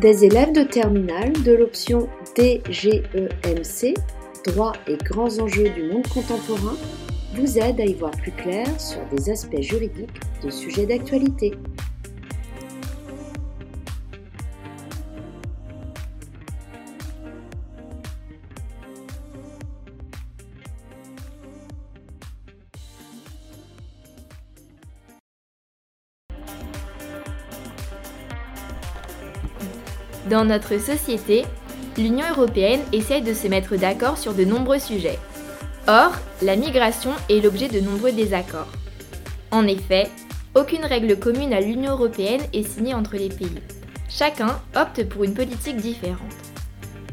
Des élèves de terminale de l'option DGEMC, Droit et grands enjeux du monde contemporain, vous aident à y voir plus clair sur des aspects juridiques de sujets d'actualité. Dans notre société, l'Union européenne essaye de se mettre d'accord sur de nombreux sujets. Or, la migration est l'objet de nombreux désaccords. En effet, aucune règle commune à l'Union européenne est signée entre les pays. Chacun opte pour une politique différente.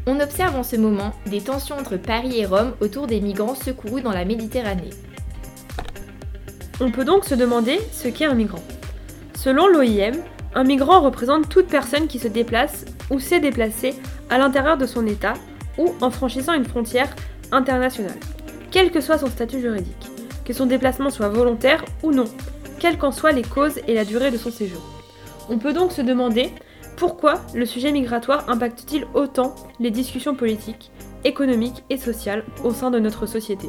On observe en ce moment des tensions entre Paris et Rome autour des migrants secourus dans la Méditerranée. On peut donc se demander ce qu'est un migrant. Selon l'OIM, un migrant représente toute personne qui se déplace ou s'est déplacée à l'intérieur de son État ou en franchissant une frontière internationale, quel que soit son statut juridique, que son déplacement soit volontaire ou non, quelles qu'en soient les causes et la durée de son séjour. On peut donc se demander pourquoi le sujet migratoire impacte-t-il autant les discussions politiques, économiques et sociales au sein de notre société.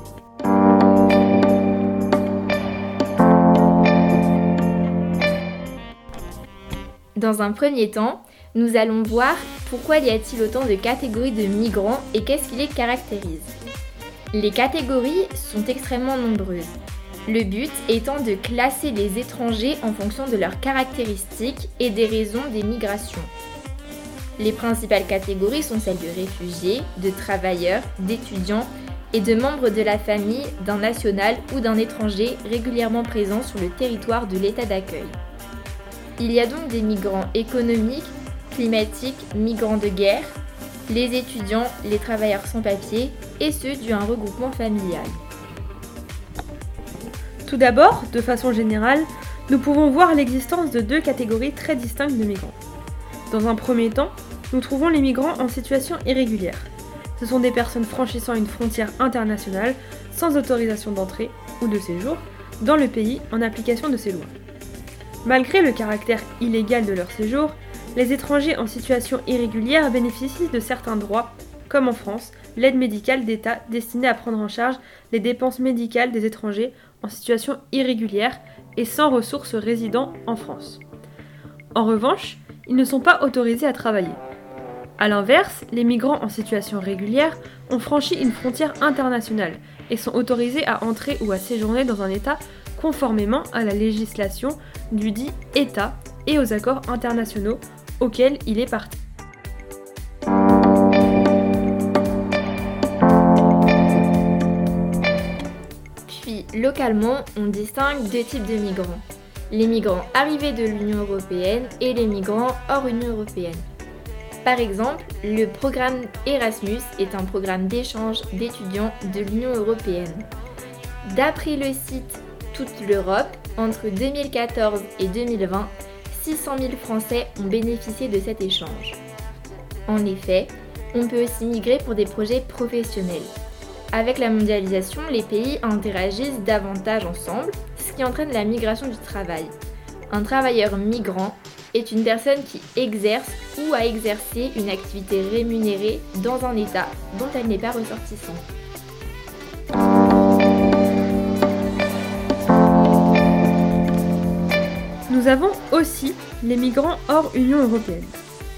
Dans un premier temps, nous allons voir pourquoi y a-t-il autant de catégories de migrants et qu'est-ce qui les caractérise. Les catégories sont extrêmement nombreuses. Le but étant de classer les étrangers en fonction de leurs caractéristiques et des raisons des migrations. Les principales catégories sont celles de réfugiés, de travailleurs, d'étudiants et de membres de la famille d'un national ou d'un étranger régulièrement présent sur le territoire de l'état d'accueil. Il y a donc des migrants économiques, climatiques, migrants de guerre, les étudiants, les travailleurs sans papier et ceux dus à un regroupement familial. Tout d'abord, de façon générale, nous pouvons voir l'existence de deux catégories très distinctes de migrants. Dans un premier temps, nous trouvons les migrants en situation irrégulière. Ce sont des personnes franchissant une frontière internationale sans autorisation d'entrée ou de séjour dans le pays en application de ces lois. Malgré le caractère illégal de leur séjour, les étrangers en situation irrégulière bénéficient de certains droits, comme en France, l'aide médicale d'État destinée à prendre en charge les dépenses médicales des étrangers en situation irrégulière et sans ressources résidant en France. En revanche, ils ne sont pas autorisés à travailler. A l'inverse, les migrants en situation régulière ont franchi une frontière internationale et sont autorisés à entrer ou à séjourner dans un État conformément à la législation du dit État et aux accords internationaux auxquels il est parti. Puis, localement, on distingue deux types de migrants. Les migrants arrivés de l'Union européenne et les migrants hors Union européenne. Par exemple, le programme Erasmus est un programme d'échange d'étudiants de l'Union européenne. D'après le site toute l'Europe, entre 2014 et 2020, 600 000 Français ont bénéficié de cet échange. En effet, on peut aussi migrer pour des projets professionnels. Avec la mondialisation, les pays interagissent davantage ensemble, ce qui entraîne la migration du travail. Un travailleur migrant est une personne qui exerce ou a exercé une activité rémunérée dans un État dont elle n'est pas ressortissante. Nous avons aussi les migrants hors Union européenne.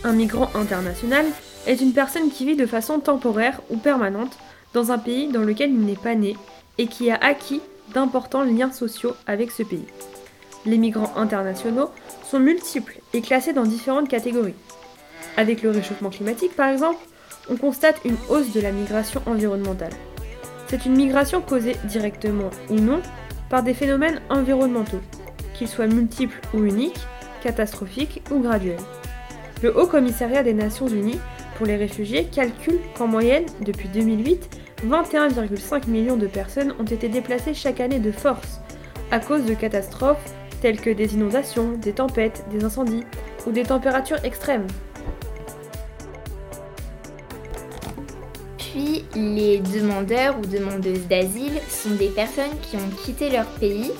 Un migrant international est une personne qui vit de façon temporaire ou permanente dans un pays dans lequel il n'est pas né et qui a acquis d'importants liens sociaux avec ce pays. Les migrants internationaux sont multiples et classés dans différentes catégories. Avec le réchauffement climatique par exemple, on constate une hausse de la migration environnementale. C'est une migration causée directement ou non par des phénomènes environnementaux qu'ils soient multiples ou uniques, catastrophiques ou graduels. Le Haut Commissariat des Nations Unies pour les réfugiés calcule qu'en moyenne, depuis 2008, 21,5 millions de personnes ont été déplacées chaque année de force à cause de catastrophes telles que des inondations, des tempêtes, des incendies ou des températures extrêmes. Puis, les demandeurs ou demandeuses d'asile sont des personnes qui ont quitté leur pays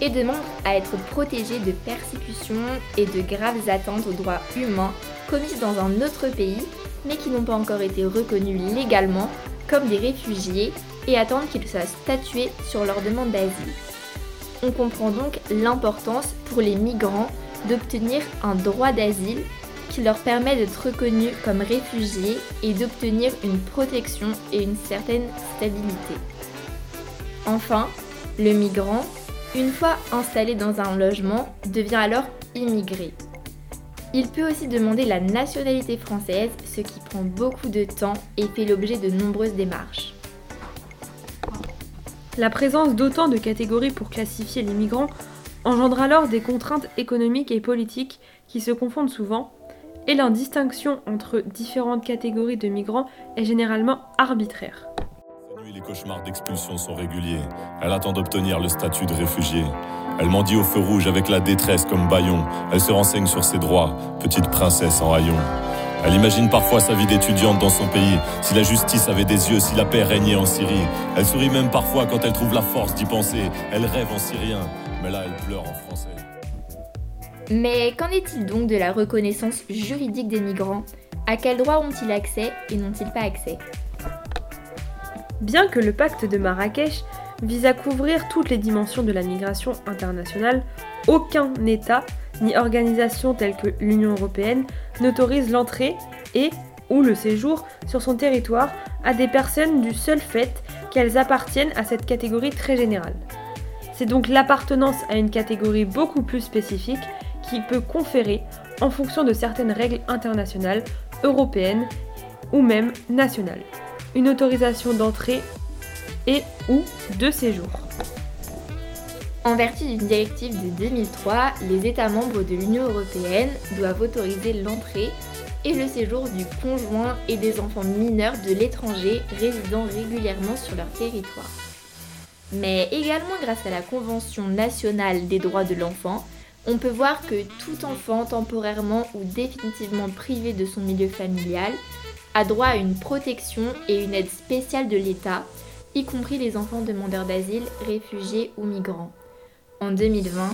et demandent à être protégés de persécutions et de graves atteintes aux droits humains commises dans un autre pays mais qui n'ont pas encore été reconnus légalement comme des réfugiés et attendent qu'ils soient statués sur leur demande d'asile. On comprend donc l'importance pour les migrants d'obtenir un droit d'asile qui leur permet d'être reconnus comme réfugiés et d'obtenir une protection et une certaine stabilité. Enfin, le migrant, une fois installé dans un logement, devient alors immigré. Il peut aussi demander la nationalité française, ce qui prend beaucoup de temps et fait l'objet de nombreuses démarches. La présence d'autant de catégories pour classifier les migrants engendre alors des contraintes économiques et politiques qui se confondent souvent, et leur distinction entre différentes catégories de migrants est généralement arbitraire. Cauchemars d'expulsion sont réguliers. Elle attend d'obtenir le statut de réfugié. Elle mendie au feu rouge avec la détresse comme baillon. Elle se renseigne sur ses droits, petite princesse en rayon. Elle imagine parfois sa vie d'étudiante dans son pays, si la justice avait des yeux, si la paix régnait en Syrie. Elle sourit même parfois quand elle trouve la force d'y penser. Elle rêve en syrien, mais là elle pleure en français. Mais qu'en est-il donc de la reconnaissance juridique des migrants? À quels droits ont-ils accès et n'ont-ils pas accès? Bien que le pacte de Marrakech vise à couvrir toutes les dimensions de la migration internationale, aucun État ni organisation telle que l'Union européenne n'autorise l'entrée et ou le séjour sur son territoire à des personnes du seul fait qu'elles appartiennent à cette catégorie très générale. C'est donc l'appartenance à une catégorie beaucoup plus spécifique qui peut conférer, en fonction de certaines règles internationales, européennes ou même nationales, une autorisation d'entrée et ou de séjour. En vertu d'une directive de 2003, les États membres de l'Union européenne doivent autoriser l'entrée et le séjour du conjoint et des enfants mineurs de l'étranger résidant régulièrement sur leur territoire. Mais également grâce à la Convention nationale des droits de l'enfant, on peut voir que tout enfant temporairement ou définitivement privé de son milieu familial a droit à une protection et une aide spéciale de l'État y compris les enfants demandeurs d'asile, réfugiés ou migrants. En 2020,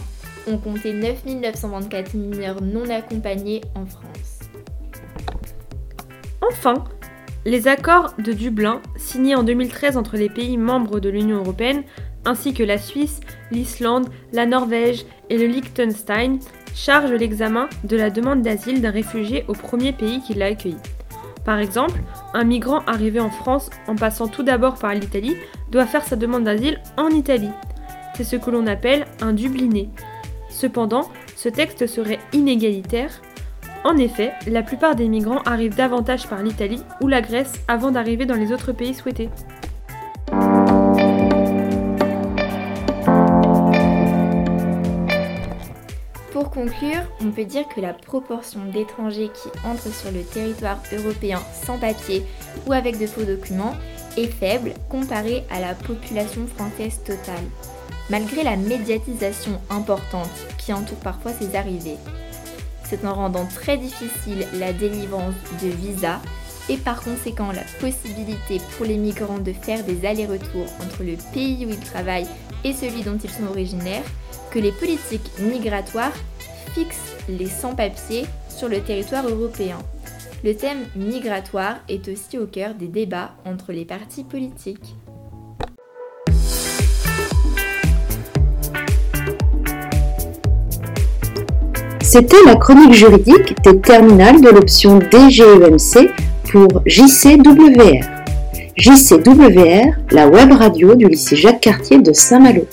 on comptait 9 924 mineurs non accompagnés en France. Enfin, les accords de Dublin, signés en 2013 entre les pays membres de l'Union européenne, ainsi que la Suisse, l'Islande, la Norvège et le Liechtenstein, chargent l'examen de la demande d'asile d'un réfugié au premier pays qui l'a accueilli. Par exemple, un migrant arrivé en France en passant tout d'abord par l'Italie doit faire sa demande d'asile en Italie. C'est ce que l'on appelle un dubliné. Cependant, ce texte serait inégalitaire. En effet, la plupart des migrants arrivent davantage par l'Italie ou la Grèce avant d'arriver dans les autres pays souhaités. Conclure, on peut dire que la proportion d'étrangers qui entrent sur le territoire européen sans papier ou avec de faux documents est faible comparée à la population française totale, malgré la médiatisation importante qui entoure parfois ces arrivées. C'est en rendant très difficile la délivrance de visas et par conséquent la possibilité pour les migrants de faire des allers-retours entre le pays où ils travaillent et celui dont ils sont originaires que les politiques migratoires fixent les sans-papiers sur le territoire européen. Le thème migratoire est aussi au cœur des débats entre les partis politiques. C'était la chronique juridique des terminales de l'option DGEMC pour JCWR. JCWR, la web radio du lycée Jacques Cartier de Saint-Malo.